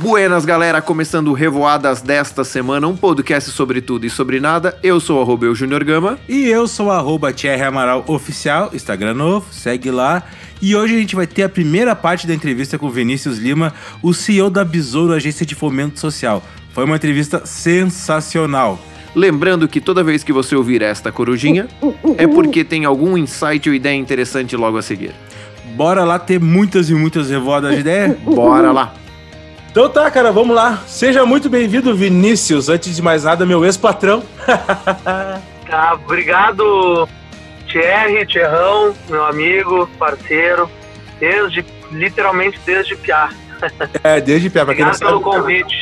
Buenas, galera, começando Revoadas desta semana, um podcast sobre tudo e sobre nada. Eu sou arroba eu Junior Gama. E eu sou arroba Thierry Amaral Oficial, Instagram novo, segue lá. E hoje a gente vai ter a primeira parte da entrevista com o Vinícius Lima, o CEO da Besouro Agência de Fomento Social. Foi uma entrevista sensacional. Lembrando que toda vez que você ouvir esta corujinha, é porque tem algum insight ou ideia interessante logo a seguir. Bora lá ter muitas e muitas revoadas de ideia? Bora lá! Então tá, cara, vamos lá. Seja muito bem-vindo, Vinícius. Antes de mais nada, meu ex-patrão. tá, obrigado, Thierry, Thierrão, meu amigo, parceiro, desde, literalmente desde Piá. É, desde Piá, pra quem não sabe. pelo convite.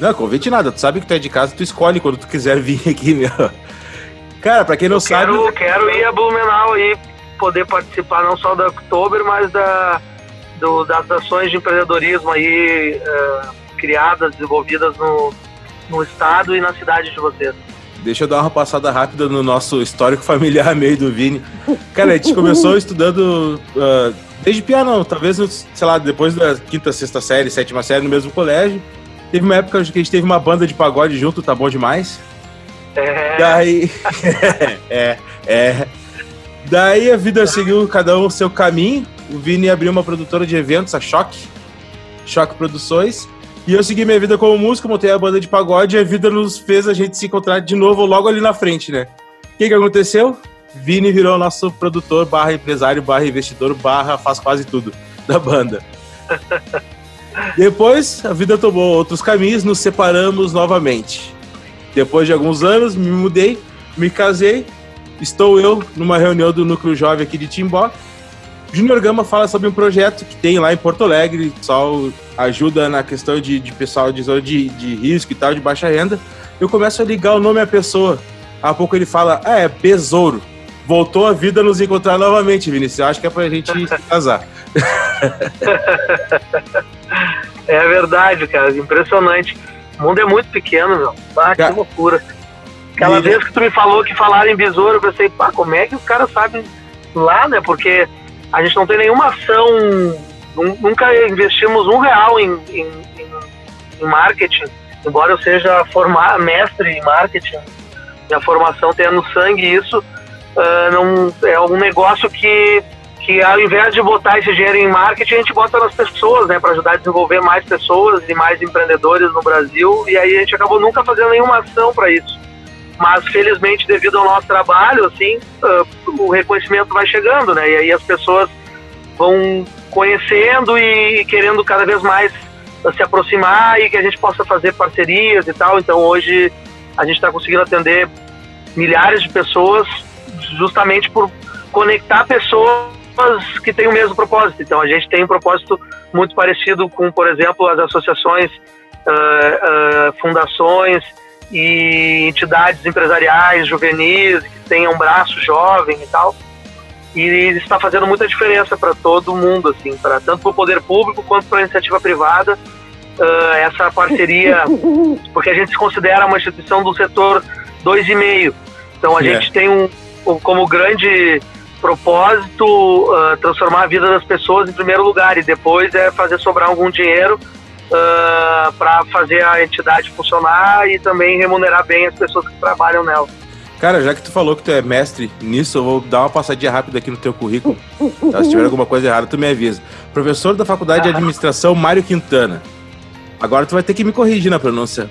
Não, convite nada. Tu sabe que tu é de casa, tu escolhe quando tu quiser vir aqui, meu. Cara, pra quem não Eu sabe... Quero, quero ir a Blumenau aí, poder participar não só da Oktober, mas da do, das ações de empreendedorismo aí uh, criadas, desenvolvidas no, no estado e na cidade de vocês. Deixa eu dar uma passada rápida no nosso histórico familiar meio do Vini. Cara, a gente começou estudando uh, desde piano, talvez, sei lá, depois da quinta, sexta série, sétima série no mesmo colégio. Teve uma época que a gente teve uma banda de pagode junto, tá bom demais. É. Daí. é, é. Daí a vida seguiu cada um o seu caminho o Vini abriu uma produtora de eventos, a Choque, Choque Produções. E eu segui minha vida como músico, montei a banda de pagode e a vida nos fez a gente se encontrar de novo logo ali na frente, né? O que, que aconteceu? Vini virou nosso produtor, barra empresário, barra investidor, barra faz quase tudo da banda. Depois, a vida tomou outros caminhos, nos separamos novamente. Depois de alguns anos, me mudei, me casei. Estou eu numa reunião do Núcleo Jovem aqui de Timbó, Júnior Gama fala sobre um projeto que tem lá em Porto Alegre, só ajuda na questão de, de pessoal de zona de, de risco e tal, de baixa renda. Eu começo a ligar o nome à pessoa. Há pouco ele fala, ah, é Besouro. Voltou a vida nos encontrar novamente, Vinícius. Eu acho que é pra gente se casar. é verdade, cara. Impressionante. O mundo é muito pequeno, meu. Ah, que loucura. Aquela e... vez que tu me falou que falaram em besouro, eu pensei, pá, como é que os caras sabem lá, né? Porque a gente não tem nenhuma ação, nunca investimos um real em, em, em marketing, embora eu seja formar, mestre em marketing, minha formação tenha no sangue isso, uh, não, é algum negócio que, que ao invés de botar esse dinheiro em marketing, a gente bota nas pessoas, né, para ajudar a desenvolver mais pessoas e mais empreendedores no Brasil, e aí a gente acabou nunca fazendo nenhuma ação para isso mas felizmente devido ao nosso trabalho, assim, uh, o reconhecimento vai chegando, né? E aí as pessoas vão conhecendo e querendo cada vez mais se aproximar e que a gente possa fazer parcerias e tal. Então hoje a gente está conseguindo atender milhares de pessoas justamente por conectar pessoas que têm o mesmo propósito. Então a gente tem um propósito muito parecido com, por exemplo, as associações, uh, uh, fundações e entidades empresariais juvenis que tenham um braço jovem e tal. E está fazendo muita diferença para todo mundo, assim, para tanto para o poder público quanto para a iniciativa privada. Uh, essa parceria, porque a gente se considera uma instituição do setor 2,5. Então a yeah. gente tem um, como grande propósito uh, transformar a vida das pessoas em primeiro lugar e depois é fazer sobrar algum dinheiro uh, ah, para fazer a entidade funcionar e também remunerar bem as pessoas que trabalham nela. Cara, já que tu falou que tu é mestre nisso, eu vou dar uma passadinha rápida aqui no teu currículo. Tá? Se tiver alguma coisa errada, tu me avisa. Professor da Faculdade de Administração, Mário Quintana. Agora tu vai ter que me corrigir na pronúncia.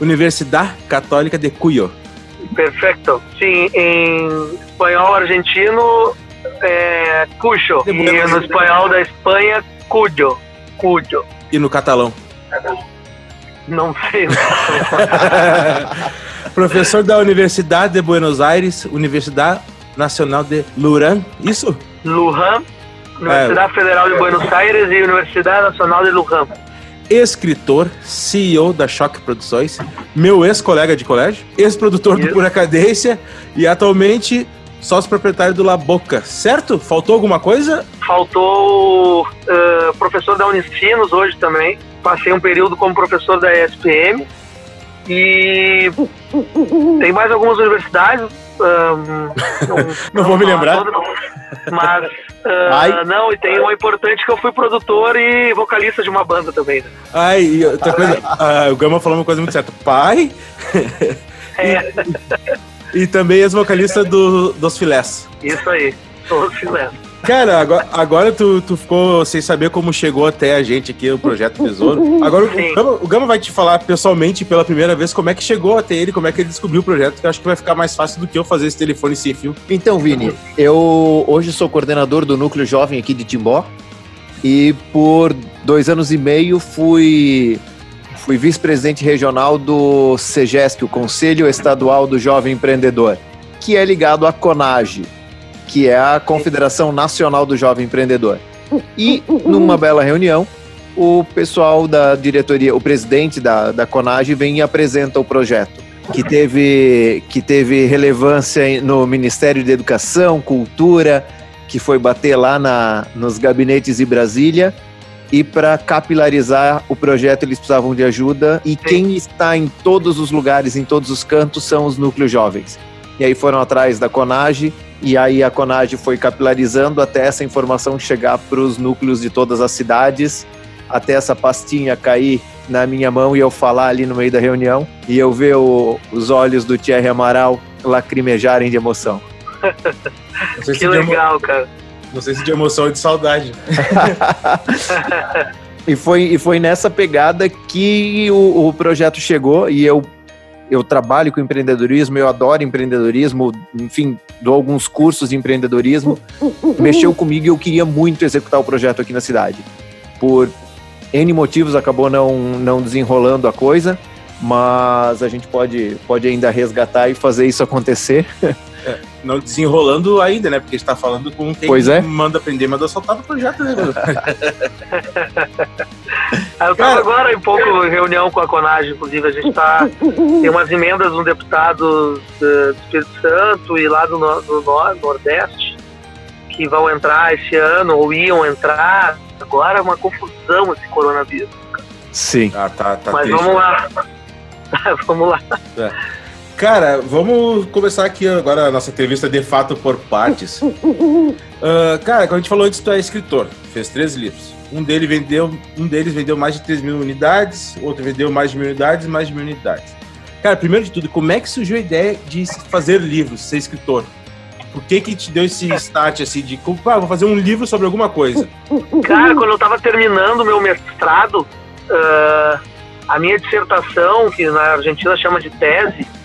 Universidade Católica de Cuyo. Perfeito. Sim, em espanhol argentino é Cuyo. E no espanhol da Espanha, Cuyo. Cuyo. E no catalão? Não sei. Professor da Universidade de Buenos Aires, Universidade Nacional de Luran, isso? Lujan, Universidade é. Federal de Buenos Aires e Universidade Nacional de Lujan. Escritor, CEO da Choque Produções, meu ex-colega de colégio, ex-produtor do Pura Cadência e atualmente sócio proprietário do La Boca, certo? Faltou alguma coisa? Faltou uh, professor da Unicinos hoje também. Passei um período como professor da ESPM. E tem mais algumas universidades, Um, não, não, vou me lembrar. Mas, uh, não, e tem uma importante que eu fui produtor e vocalista de uma banda também. Né? Ai, e outra coisa, uh, o Gama falou uma coisa muito certa. Pai? É. e, também ex-vocalista do, dos filés. Isso aí, dos filés. Cara, agora, agora tu, tu ficou sem saber como chegou até a gente aqui o Projeto Tesouro. Agora o Gama, o Gama, vai te falar pessoalmente pela primeira vez como é que chegou até ele, como é que ele descobriu o projeto, que eu acho que vai ficar mais fácil do que eu fazer esse telefone sem fio. Então, Vini, eu hoje sou coordenador do Núcleo Jovem aqui de Timbó e por dois anos e meio fui, fui vice-presidente regional do SEGESC, o Conselho Estadual do Jovem Empreendedor, que é ligado à CONAGE, que é a Confederação Nacional do Jovem Empreendedor. E numa bela reunião, o pessoal da diretoria, o presidente da, da Conage vem e apresenta o projeto, que teve, que teve relevância no Ministério de Educação, Cultura, que foi bater lá na, nos gabinetes de Brasília. E para capilarizar o projeto, eles precisavam de ajuda. E quem está em todos os lugares, em todos os cantos, são os núcleos jovens. E aí foram atrás da Conage e aí a Conage foi capilarizando até essa informação chegar para os núcleos de todas as cidades, até essa pastinha cair na minha mão e eu falar ali no meio da reunião e eu ver o, os olhos do Thierry Amaral lacrimejarem de emoção. que legal, cara. Não sei se de emoção ou de saudade. e, foi, e foi nessa pegada que o, o projeto chegou e eu eu trabalho com empreendedorismo, eu adoro empreendedorismo, enfim, dou alguns cursos de empreendedorismo. Mexeu comigo e eu queria muito executar o projeto aqui na cidade. Por N motivos acabou não, não desenrolando a coisa, mas a gente pode, pode ainda resgatar e fazer isso acontecer. É, não desenrolando ainda, né? Porque a gente tá falando com quem pois é. manda aprender, só tava no projeto, né? eu tava agora em pouco em reunião com a Conage, inclusive, a gente tá. Tem umas emendas no deputado do Espírito Santo e lá do, do Nordeste que vão entrar esse ano ou iam entrar. Agora é uma confusão esse coronavírus. Sim. Ah, tá, tá Mas vamos lá. vamos lá. É. Cara, vamos começar aqui agora a nossa entrevista de fato por partes. uh, cara, como a gente falou antes, tu é escritor, fez três livros. Um deles vendeu, um deles vendeu mais de 3 mil unidades, outro vendeu mais de mil unidades, mais de mil unidades. Cara, primeiro de tudo, como é que surgiu a ideia de fazer livros, ser escritor? Por que que te deu esse start, assim, de, ah, vou fazer um livro sobre alguma coisa? Cara, quando eu tava terminando meu mestrado, uh, a minha dissertação, que na Argentina chama de tese,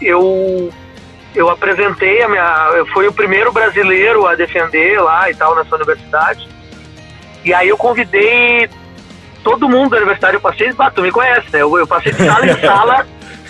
eu eu apresentei a minha eu fui o primeiro brasileiro a defender lá e tal nessa universidade. E aí eu convidei todo mundo da universidade eu passei ah, tu me conhece né? Eu, eu passei de sala em sala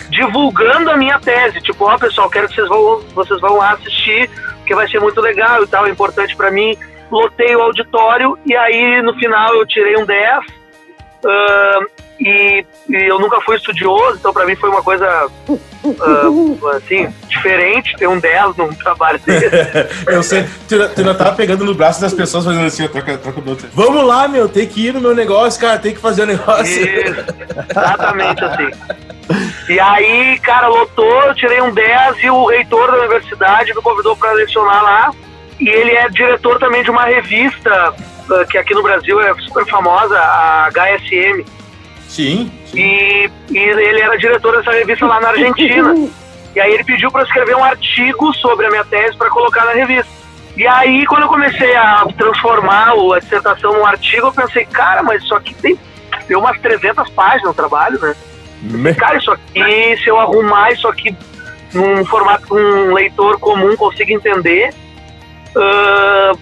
divulgando a minha tese tipo ó oh, pessoal quero que vocês vão vocês vão assistir porque vai ser muito legal e tal é importante para mim. Lotei o auditório e aí no final eu tirei um 10 uh, e, e, eu nunca fui estudioso, então para mim foi uma coisa uh, assim, diferente ter um 10 num trabalho desse. eu sei, tu, tu ainda tava pegando no braço das pessoas fazendo assim, troca, troca do outro. Vamos lá, meu, tem que ir no meu negócio, cara, tem que fazer o um negócio. Isso, exatamente assim. E aí, cara, lotou, eu tirei um 10 e o reitor da universidade me convidou para lecionar lá. E ele é diretor também de uma revista uh, que aqui no Brasil é super famosa, a HSM Sim. sim. E, e ele era diretor dessa revista lá na Argentina. e aí ele pediu para escrever um artigo sobre a minha tese para colocar na revista. E aí, quando eu comecei a transformar a dissertação num artigo, eu pensei, cara, mas isso aqui tem, tem umas 300 páginas no trabalho, né? Me... Cara, isso aqui, se eu arrumar isso aqui num formato que um leitor comum consiga entender, uh,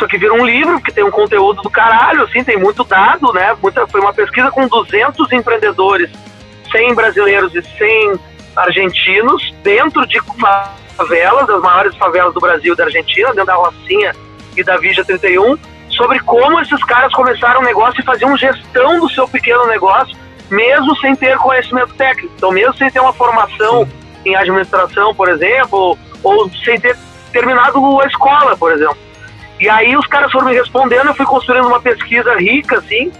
isso aqui vira um livro, que tem um conteúdo do caralho, assim, tem muito dado, né? Muita, foi uma pesquisa com 200 empreendedores, 100 brasileiros e 100 argentinos, dentro de favelas, das maiores favelas do Brasil e da Argentina, dentro da Rocinha e da Vija 31, sobre como esses caras começaram um negócio e faziam gestão do seu pequeno negócio, mesmo sem ter conhecimento técnico. Então, mesmo sem ter uma formação em administração, por exemplo, ou sem ter terminado a escola, por exemplo. E aí os caras foram me respondendo, eu fui construindo uma pesquisa rica, assim,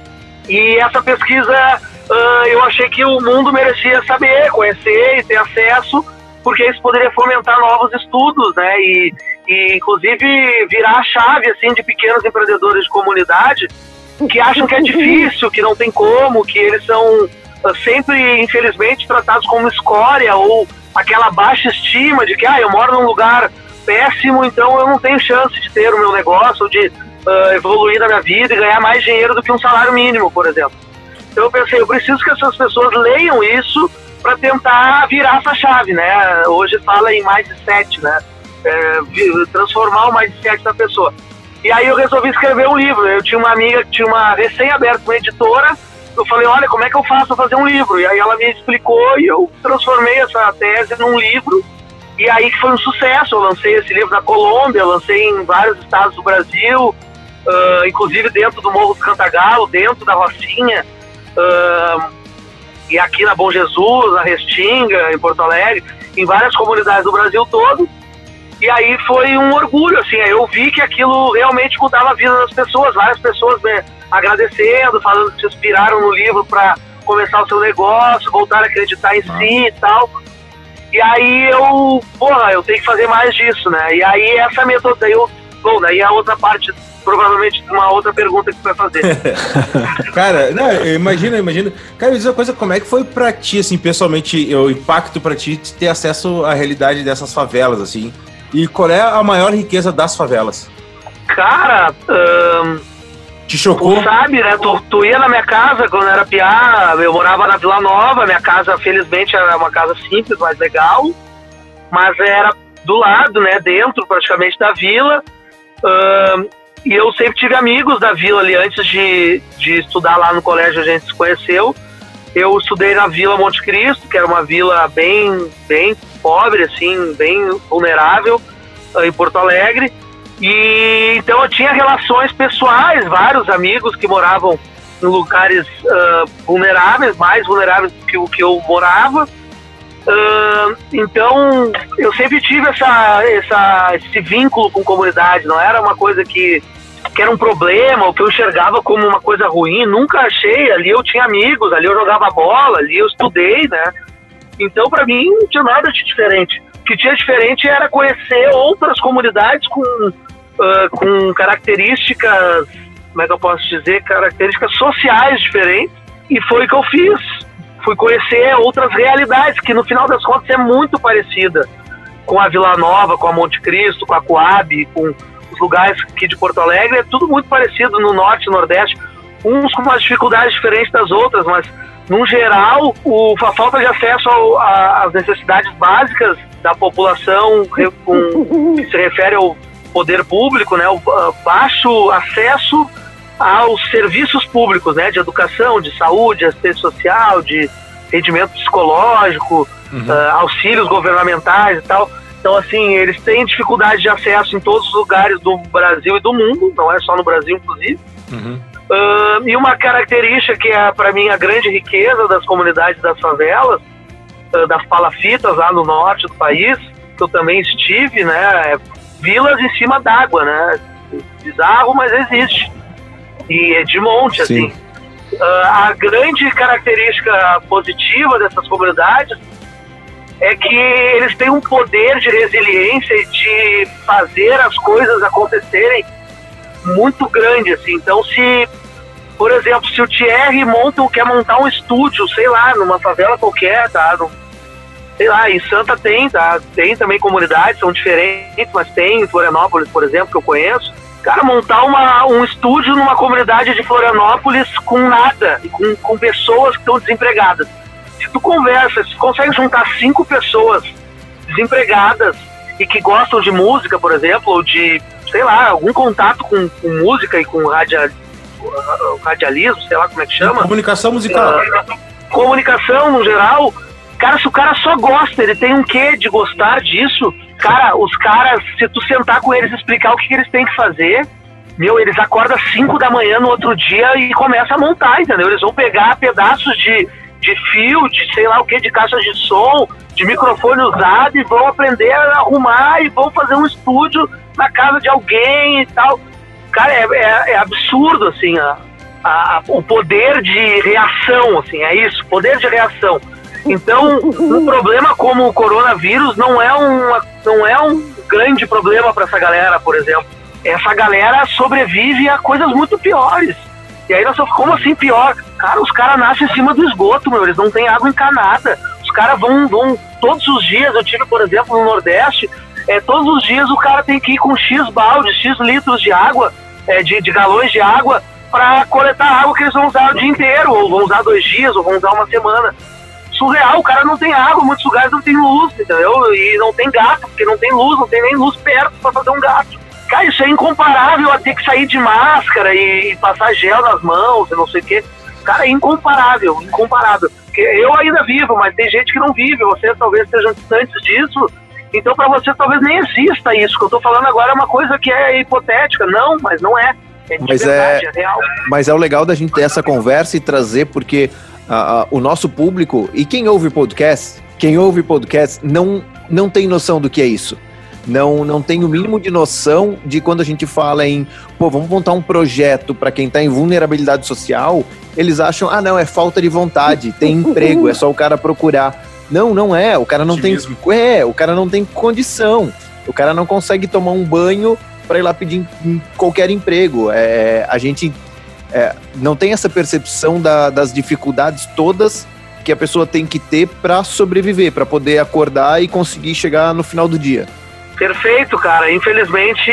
e essa pesquisa uh, eu achei que o mundo merecia saber, conhecer e ter acesso, porque isso poderia fomentar novos estudos, né? E, e inclusive virar a chave assim de pequenos empreendedores de comunidade que acham que é difícil, que não tem como, que eles são uh, sempre, infelizmente, tratados como escória ou aquela baixa estima de que ah, eu moro num lugar péssimo, então eu não tenho chance de ter o meu negócio, ou de uh, evoluir na minha vida e ganhar mais dinheiro do que um salário mínimo, por exemplo. Então eu pensei, eu preciso que essas pessoas leiam isso para tentar virar essa chave, né? Hoje fala em mais de sete, né? É, transformar o sete da pessoa. E aí eu resolvi escrever um livro. Eu tinha uma amiga que tinha uma recém-aberta uma editora. Eu falei, olha, como é que eu faço para fazer um livro? E aí ela me explicou e eu transformei essa tese num livro. E aí foi um sucesso. Eu lancei esse livro na Colômbia, lancei em vários estados do Brasil, uh, inclusive dentro do Morro do Cantagalo, dentro da Rocinha. Uh, e aqui na Bom Jesus, na Restinga, em Porto Alegre, em várias comunidades do Brasil todo. E aí foi um orgulho, assim, eu vi que aquilo realmente mudava a vida das pessoas, várias pessoas me agradecendo, falando que se inspiraram no livro para começar o seu negócio, voltar a acreditar em si e tal. E aí eu, porra, eu tenho que fazer mais disso, né? E aí essa metoda, eu, bom, daí a outra parte provavelmente uma outra pergunta que tu vai fazer. cara, não, imagina, imagina. Cara, me diz uma coisa, como é que foi pra ti, assim, pessoalmente, o impacto pra ti de ter acesso à realidade dessas favelas, assim? E qual é a maior riqueza das favelas? Cara, te chocou? Tu sabe, né? Tu, tu ia na minha casa quando era piá, eu morava na Vila Nova, minha casa, felizmente, era uma casa simples, mais legal, mas era do lado, né? Dentro praticamente da vila. e eu sempre tive amigos da vila ali antes de, de estudar lá no colégio, a gente se conheceu. Eu estudei na Vila Monte Cristo, que era uma vila bem, bem pobre, assim, bem vulnerável, uh, em Porto Alegre. E então eu tinha relações pessoais, vários amigos que moravam em lugares uh, vulneráveis, mais vulneráveis que o que eu morava. Uh, então eu sempre tive essa, essa, esse vínculo com comunidade, não era uma coisa que, que era um problema, ou que eu enxergava como uma coisa ruim, nunca achei. Ali eu tinha amigos, ali eu jogava bola, ali eu estudei, né? Então, para mim, não tinha nada de diferente. O que tinha diferente era conhecer outras comunidades com, uh, com características, como é que eu posso dizer, características sociais diferentes. E foi o que eu fiz. Fui conhecer outras realidades, que no final das contas é muito parecida com a Vila Nova, com a Monte Cristo, com a Coab, com os lugares aqui de Porto Alegre. É tudo muito parecido no norte e nordeste. Uns com umas dificuldades diferentes das outras, mas no geral, o, a falta de acesso às necessidades básicas da população, que se refere ao poder público, né, o baixo acesso aos serviços públicos, né, de educação, de saúde, assistência social, de rendimento psicológico, uhum. uh, auxílios governamentais e tal. Então, assim, eles têm dificuldade de acesso em todos os lugares do Brasil e do mundo, não é só no Brasil, inclusive. Uhum. Uh, e uma característica que é, para mim, a grande riqueza das comunidades das favelas, uh, das palafitas lá no norte do país, que eu também estive, né? Vilas em cima d'água, né? Bizarro, mas existe. E é de monte, Sim. assim. Uh, a grande característica positiva dessas comunidades é que eles têm um poder de resiliência e de fazer as coisas acontecerem muito grande, assim. Então, se por exemplo, se o Thierry monta, quer montar um estúdio, sei lá, numa favela qualquer, tá? Sei lá, em Santa tem, tá? Tem também comunidades, são diferentes, mas tem em Florianópolis, por exemplo, que eu conheço. Cara, montar uma, um estúdio numa comunidade de Florianópolis com nada, com, com pessoas que estão desempregadas. Se tu conversa, se tu consegue juntar cinco pessoas desempregadas e que gostam de música, por exemplo, ou de, sei lá, algum contato com, com música e com rádio, o radialismo, sei lá como é que chama. Comunicação musical. Uh, comunicação no geral. Cara, se o cara só gosta, ele tem um quê de gostar disso, cara, os caras, se tu sentar com eles e explicar o que, que eles têm que fazer, meu, eles acordam às 5 da manhã no outro dia e começam a montar, entendeu? Eles vão pegar pedaços de, de fio, de sei lá o que, de caixa de som, de microfone usado e vão aprender a arrumar e vão fazer um estúdio na casa de alguém e tal. Cara, é, é, é absurdo, assim, a, a, o poder de reação, assim, é isso, poder de reação. Então, um problema como o coronavírus não é, uma, não é um grande problema para essa galera, por exemplo. Essa galera sobrevive a coisas muito piores. E aí nós falamos, como assim pior? Cara, os caras nascem em cima do esgoto, meu, eles não têm água encanada. Os caras vão, vão todos os dias, eu tive, por exemplo, no Nordeste, é, todos os dias o cara tem que ir com X balde, X litros de água, é, de, de galões de água, para coletar água que eles vão usar o dia inteiro, ou vão usar dois dias, ou vão usar uma semana. Surreal, o cara não tem água, muitos lugares não tem luz, entendeu? E não tem gato, porque não tem luz, não tem nem luz perto para fazer um gato. Cara, isso é incomparável a ter que sair de máscara e, e passar gel nas mãos e não sei o quê. Cara, é incomparável, incomparável. Porque eu ainda vivo, mas tem gente que não vive, vocês talvez estejam distantes disso. Então, para você, talvez nem exista isso. O que eu estou falando agora é uma coisa que é hipotética. Não, mas não é. É mas verdade, é, é real. Mas é o legal da gente ter essa conversa e trazer, porque uh, uh, o nosso público, e quem ouve podcast, quem ouve podcast não, não tem noção do que é isso. Não, não tem o mínimo de noção de quando a gente fala em, pô, vamos montar um projeto para quem está em vulnerabilidade social, eles acham, ah, não, é falta de vontade, tem emprego, é só o cara procurar. Não, não é, o cara não tem. É, o cara não tem condição. O cara não consegue tomar um banho para ir lá pedir qualquer emprego. É, a gente é, não tem essa percepção da, das dificuldades todas que a pessoa tem que ter para sobreviver, para poder acordar e conseguir chegar no final do dia. Perfeito, cara. Infelizmente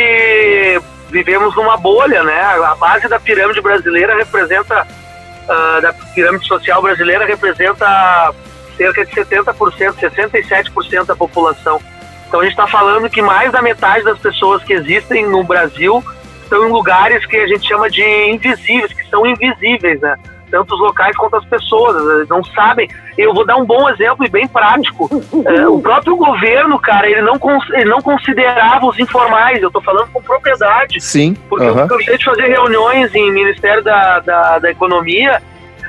vivemos numa bolha, né? A base da pirâmide brasileira representa, uh, da pirâmide social brasileira representa cerca de 70%, 67% da população. Então a gente está falando que mais da metade das pessoas que existem no Brasil estão em lugares que a gente chama de invisíveis, que são invisíveis, né? Tanto os locais quanto as pessoas, não sabem. Eu vou dar um bom exemplo e bem prático. É, o próprio governo, cara, ele não, ele não considerava os informais, eu estou falando com propriedade. Sim. Porque eu cansei de fazer reuniões em Ministério da, da, da Economia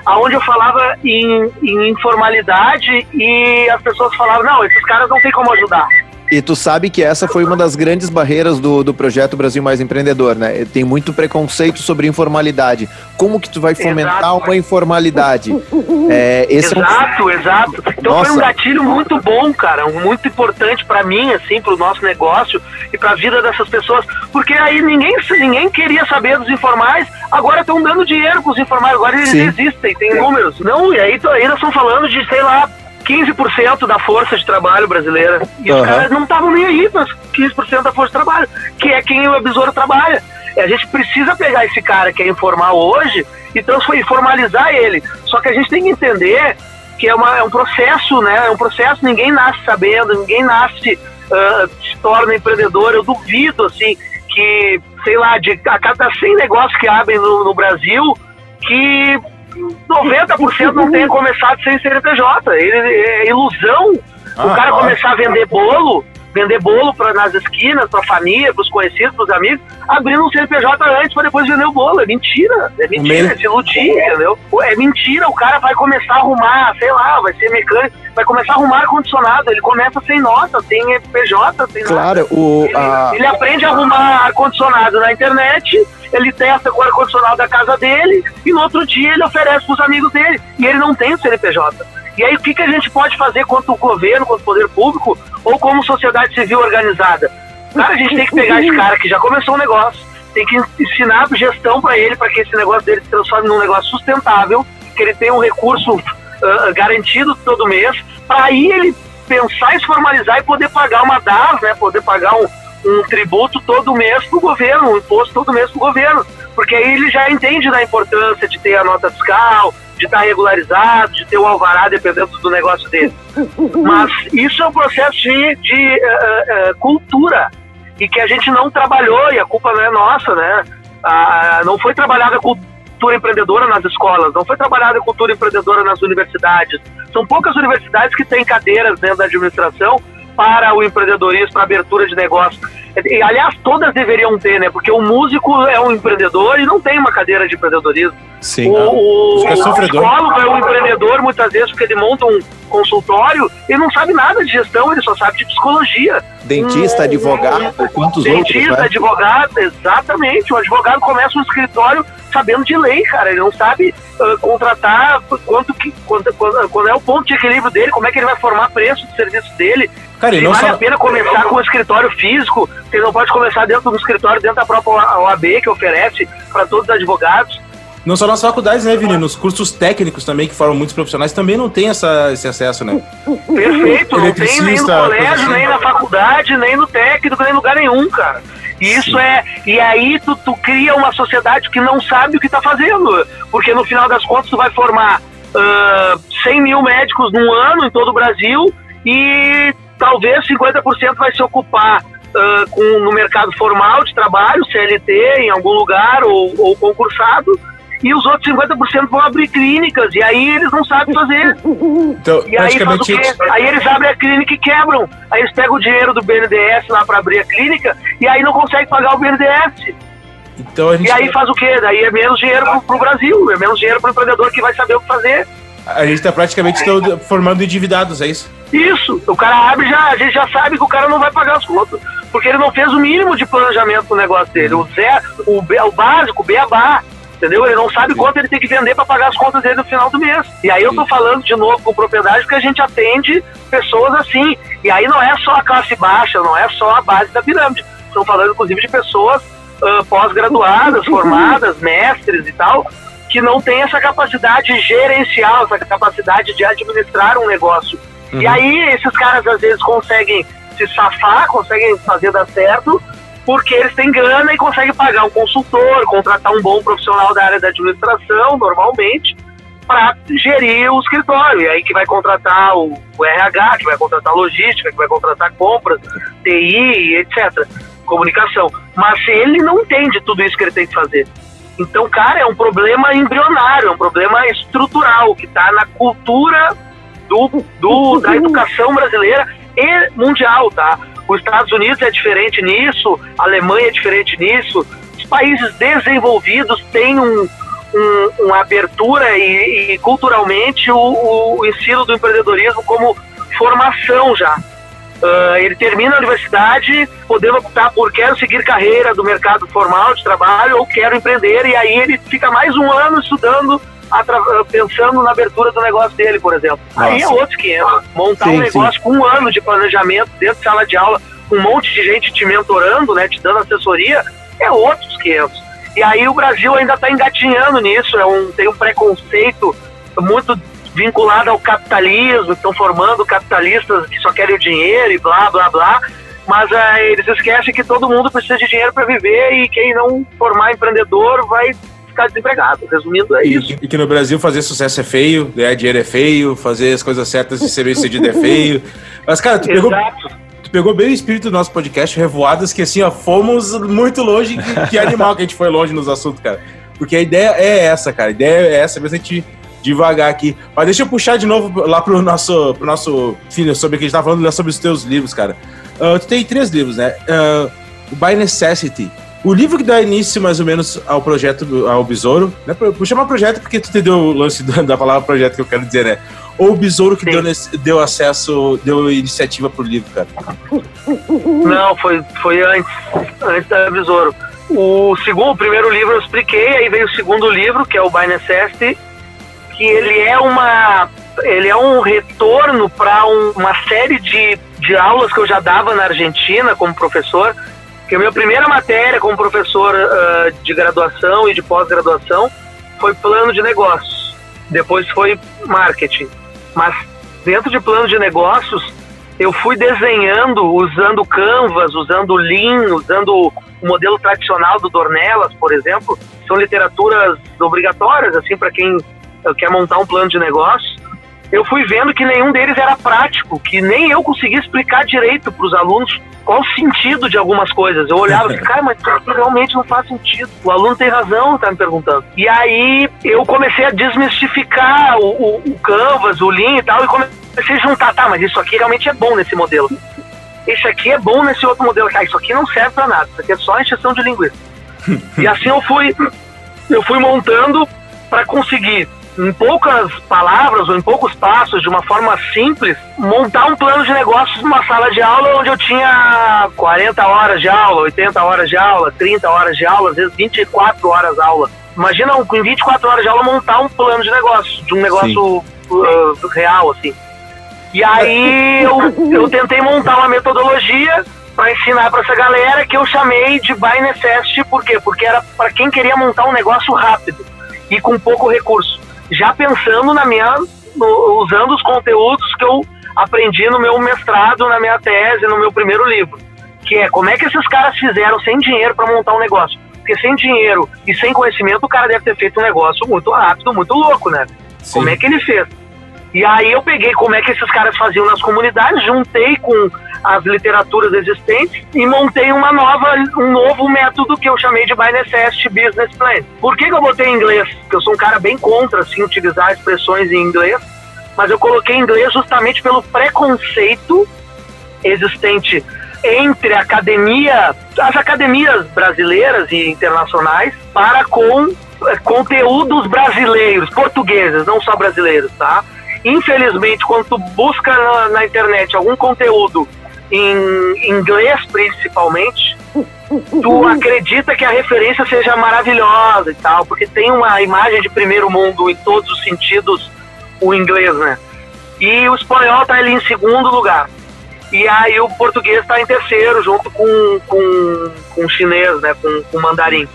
aonde eu falava em, em, informalidade e as pessoas falavam, não, esses caras não tem como ajudar. E tu sabe que essa foi uma das grandes barreiras do, do projeto Brasil Mais Empreendedor, né? Tem muito preconceito sobre informalidade. Como que tu vai fomentar exato. uma informalidade? É, exato, é um... exato. Então Nossa. foi um gatilho muito bom, cara, muito importante para mim, assim, para o nosso negócio e para a vida dessas pessoas, porque aí ninguém, ninguém queria saber dos informais, agora estão dando dinheiro para os informais, agora eles Sim. existem, tem números. Não, e aí ainda estão falando de, sei lá, 15% da força de trabalho brasileira. E uhum. os caras não estavam nem aí para 15% da força de trabalho, que é quem o besouro trabalha. E a gente precisa pegar esse cara que é informal hoje e formalizar ele. Só que a gente tem que entender que é, uma, é um processo, né? É um processo, ninguém nasce sabendo, ninguém nasce, uh, se torna empreendedor. Eu duvido, assim, que, sei lá, de a cada 100 negócios que abrem no, no Brasil, que 90% não tenha começado sem CNPJ. Ele, é ilusão ah, o cara começar a vender bolo, vender bolo pra, nas esquinas, pra família, pros conhecidos, pros amigos, abrindo um CNPJ antes pra depois vender o bolo. É mentira. É mentira, é se iludir, entendeu? É mentira, o cara vai começar a arrumar, sei lá, vai ser mecânico, vai começar a arrumar ar-condicionado. Ele começa sem nota, sem PJ, sem claro, nada. O, ele, a... ele aprende a arrumar ar-condicionado na internet ele testa com o ar-condicionado da casa dele e no outro dia ele oferece para os amigos dele. E ele não tem o CNPJ. E aí o que, que a gente pode fazer quanto o governo, quanto o poder público ou como sociedade civil organizada? Cara, a gente tem que pegar esse cara que já começou um negócio, tem que ensinar gestão para ele, para que esse negócio dele se transforme num negócio sustentável, que ele tenha um recurso uh, garantido todo mês, para aí ele pensar em se formalizar e poder pagar uma DAS, né, poder pagar um, um tributo todo mês para o governo, um imposto todo mês para o governo, porque aí ele já entende da importância de ter a nota fiscal, de estar regularizado, de ter o alvará, dependendo do negócio dele. Mas isso é um processo de, de uh, uh, cultura e que a gente não trabalhou, e a culpa não é nossa, né? Não foi trabalhada a cultura empreendedora nas escolas, não foi trabalhada a cultura empreendedora nas universidades. São poucas universidades que têm cadeiras dentro da administração para o empreendedorismo, para a abertura de negócio. E, aliás, todas deveriam ter, né? Porque o músico é um empreendedor e não tem uma cadeira de empreendedorismo. Sim. O, o, é psicólogo é um empreendedor muitas vezes porque ele monta um consultório e não sabe nada de gestão, ele só sabe de psicologia. Dentista, advogado, quantos dentista, outros? Dentista, né? advogado, exatamente. O advogado começa um escritório sabendo de lei, cara. Ele não sabe uh, contratar quanto que, quanto, quando, quando é o ponto de equilíbrio dele, como é que ele vai formar preço do serviço dele. Cara, e não vale só- a pena começar com o escritório físico, você não pode começar dentro do escritório, dentro da própria OAB que oferece para todos os advogados. Não só nas faculdades, né, Vini? Nos cursos técnicos também, que formam muitos profissionais, também não tem essa, esse acesso, né? Perfeito, não tem nem no colégio, assim. nem na faculdade, nem no técnico, nem em lugar nenhum, cara. E isso é. E aí tu, tu cria uma sociedade que não sabe o que tá fazendo. Porque no final das contas tu vai formar ah, 100 mil médicos num ano em todo o Brasil e talvez 50% vai se ocupar ah, com, no mercado formal de trabalho, CLT, em algum lugar, ou, ou concursado. E os outros 50% vão abrir clínicas, e aí eles não sabem fazer. Então, E aí faz o quê? Aí eles abrem a clínica e quebram. Aí eles pegam o dinheiro do BNDES lá pra abrir a clínica e aí não conseguem pagar o BNDES. Então a gente, E aí faz o quê? Daí é menos dinheiro pro, pro Brasil, é menos dinheiro pro empreendedor que vai saber o que fazer. A gente tá praticamente todo formando endividados, é isso? Isso, o cara abre já, a gente já sabe que o cara não vai pagar as contas. Porque ele não fez o mínimo de planejamento pro negócio dele. O, zé, o, B- o básico, o beabá. Entendeu? Ele não sabe quanto ele tem que vender para pagar as contas dele no final do mês. E aí eu tô falando de novo com propriedade porque a gente atende pessoas assim. E aí não é só a classe baixa, não é só a base da pirâmide. Estamos falando, inclusive, de pessoas ah, pós-graduadas, formadas, mestres e tal, que não têm essa capacidade gerencial, essa capacidade de administrar um negócio. E aí esses caras às vezes conseguem se safar, conseguem fazer dar certo, porque eles têm grana e conseguem pagar um consultor, contratar um bom profissional da área da administração, normalmente, para gerir o escritório. E aí que vai contratar o, o RH, que vai contratar logística, que vai contratar compras, TI, etc. Comunicação. Mas ele não entende tudo isso que ele tem que fazer. Então, cara, é um problema embrionário, é um problema estrutural que está na cultura do, do- da educação brasileira e mundial, tá? Os Estados Unidos é diferente nisso, a Alemanha é diferente nisso. Os países desenvolvidos têm um, um- uma abertura e, e culturalmente o, o ensino do empreendedorismo como formação já. Ah, ele termina a universidade podendo optar por quero seguir carreira do mercado formal de trabalho ou quero empreender e aí ele fica mais um ano estudando pensando na abertura do negócio dele, por exemplo. Aí é Nossa. outro 500. Montar Sim, um negócio com um ano de planejamento dentro de sala de aula, com um monte de gente te mentorando, né, te dando assessoria, é outros 500. E aí o Brasil ainda está engatinhando nisso, é um, tem um preconceito muito vinculado ao capitalismo, estão formando capitalistas que só querem o dinheiro e blá, blá, blá. Mas ah, eles esquecem que todo mundo precisa de dinheiro para viver e quem não formar empreendedor vai ficar desempregado. Resumindo, é isso. E, e que no Brasil fazer sucesso é feio, ganhar dinheiro é feio, fazer as coisas certas e ser bem sucedido é feio. Mas, cara, tu pegou, Exato. tu pegou bem o espírito do nosso podcast, Revoadas, que assim, ó, fomos muito longe. Que, que animal que a gente foi longe nos assuntos, cara. Porque a ideia é essa, cara. A ideia é essa, mesmo a gente devagar aqui. Mas deixa eu puxar de novo lá pro nosso, pro nosso filho, sobre o que a gente tava falando, né, sobre os teus livros, cara. Ah, tu tem três livros, né? O By Necessity. O livro que dá início, mais ou menos, ao projeto, ao Besouro, né? Por chamar projeto, porque tu entendeu o lance da, palavra projeto que eu quero dizer, né? Ou o Besouro que deu, deu acesso, deu iniciativa pro livro, cara. Não, foi, foi antes, antes da Besouro. O segundo, o primeiro livro eu expliquei, aí veio o segundo livro, que é o By Necessity, que ele é uma ele é um retorno para uma série de, de aulas que eu já dava na Argentina como professor, que a minha primeira matéria como professor ah, de graduação e de pós-graduação foi plano de negócios. Depois foi marketing. Mas dentro de plano de negócios, eu fui desenhando usando Canvas, usando Lean, usando o modelo tradicional do Dornelas, por exemplo. São literaturas obrigatórias, assim, para quem quer montar um plano de negócio. Eu fui vendo que nenhum deles era prático, que nem eu conseguia explicar direito para os alunos qual o sentido de algumas coisas. Eu olhava e cara, mas realmente não faz sentido. O aluno tem razão, tá me perguntando. E aí eu comecei a desmistificar o, o, o Canvas, o Lean e tal, e comecei a juntar, tá, mas isso aqui realmente é bom nesse modelo. Esse aqui é bom nesse outro modelo. Ah, isso aqui não serve para nada, isso aqui é só encheção de linguiça. e assim eu fui, eu fui montando para conseguir em poucas palavras ou em poucos passos, de uma forma simples, montar um plano de negócios numa sala de aula onde eu tinha 40 horas de aula, 80 horas de aula, 30 horas de aula, às vezes 24 horas de aula. imagina um, em 24 horas de aula montar um plano de negócio, de um negócio uh, real, assim. E aí eu, eu tentei montar uma metodologia para ensinar para essa galera que eu chamei de Buy Necessity, por quê? Porque era para quem queria montar um negócio rápido e com pouco recurso. Já pensando na minha, no, usando os conteúdos que eu aprendi no meu mestrado, na minha tese, no meu primeiro livro, que é como é que esses caras fizeram sem dinheiro para montar um negócio. Porque sem dinheiro e sem conhecimento, o cara deve ter feito um negócio muito rápido, muito louco, né? Sim. Como é que ele fez? E aí eu peguei como é que esses caras faziam nas comunidades, juntei com as literaturas existentes e montei uma nova, um novo método que eu chamei de By Necessity Business Plan. Por que, que eu botei em inglês? Porque eu sou um cara bem contra assim, utilizar expressões em inglês, mas eu coloquei em inglês justamente pelo preconceito existente entre a academia, as academias brasileiras e internacionais para com eh, conteúdos brasileiros, portugueses, não só brasileiros, tá? Infelizmente, quando tu busca na, na internet algum conteúdo em inglês principalmente, tu acredita que a referência seja maravilhosa e tal, porque tem uma imagem de primeiro mundo em todos os sentidos, o inglês, né? E o espanhol tá ali em segundo lugar. E aí o português está em terceiro, junto com, com, com o chinês, né? Com, com o mandarim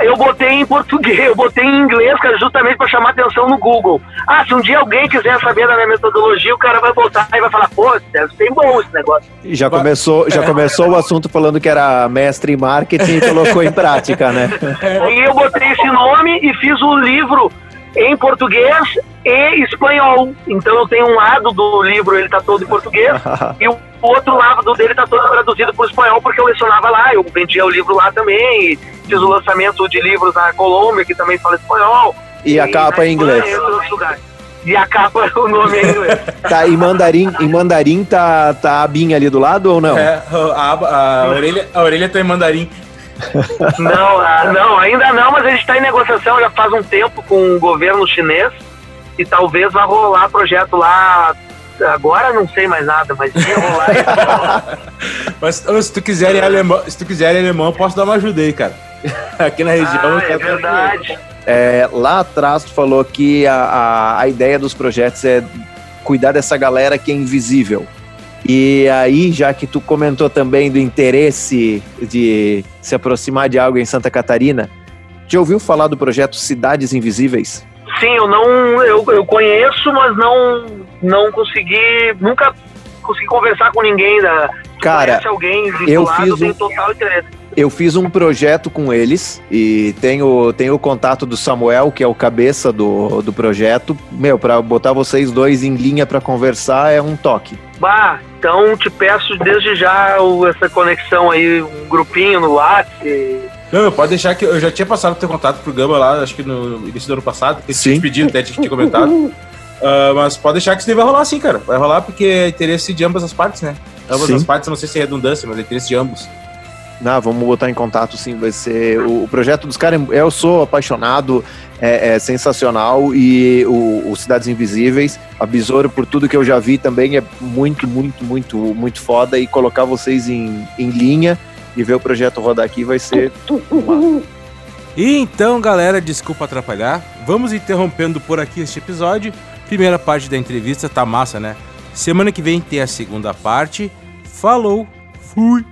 eu botei em português, eu botei em inglês, cara, justamente para chamar atenção no Google. Ah, se um dia alguém quiser saber da minha metodologia, o cara vai voltar e vai falar, pô, deve ser bom esse negócio. Já começou, já começou o assunto falando que era mestre em marketing e colocou em prática, né? E eu botei esse nome e fiz o um livro em português e espanhol. Então eu tenho um lado do livro, ele está todo em português, e o outro lado dele está todo traduzido para o espanhol, porque eu lecionava lá, eu vendia o livro lá também, fiz o lançamento de livros na Colômbia, que também fala espanhol. E, e a capa em inglês. E a capa, o nome é em inglês. Tá, em mandarim, em mandarim tá, tá a Binha ali do lado ou não? É, a, a, a orelha, a orelha tá em mandarim. Não, ah, não, ainda não, mas a gente está em negociação já faz um tempo com o governo chinês e talvez vá rolar projeto lá. Agora não sei mais nada, mas ia rolar. mas se tu quiser em alemão, se tu quiser em alemão, eu posso dar uma ajuda aí, cara. Aqui na região. Ah, é verdade. É, lá atrás tu falou que a, a, a ideia dos projetos é cuidar dessa galera que é invisível. E aí, já que tu comentou também do interesse de se aproximar de algo em Santa Catarina, já ouviu falar do projeto Cidades Invisíveis? Sim, eu não, eu, eu conheço, mas não, não consegui, nunca consegui conversar com ninguém da. Cara, alguém eu fiz um, total interesse. Eu fiz um projeto com eles e tenho, tenho o contato do Samuel, que é o cabeça do, do projeto. Meu, para botar vocês dois em linha para conversar é um toque. Bah, então te peço desde já essa conexão aí, um grupinho no WhatsApp. Não, pode deixar que eu já tinha passado o teu contato pro Gama lá, acho que no início do ano passado, que Sim. te pedido, até tinha comentado. Uh, mas pode deixar que isso vai rolar sim, cara. Vai rolar porque é interesse de ambas as partes, né? Ambas sim. as partes, não sei se é redundância, mas é interesse de ambos. Não, vamos botar em contato sim, vai ser. O, o projeto dos caras, eu sou apaixonado, é, é sensacional e o, o, Cidades Invisíveis, a Besouro, por tudo que eu já vi também, é muito, muito, muito, muito foda e colocar vocês em, em linha e ver o projeto rodar aqui vai ser. E então, galera, desculpa atrapalhar. Vamos interrompendo por aqui este episódio. Primeira parte da entrevista tá massa, né? Semana que vem tem a segunda parte. Falou, fui!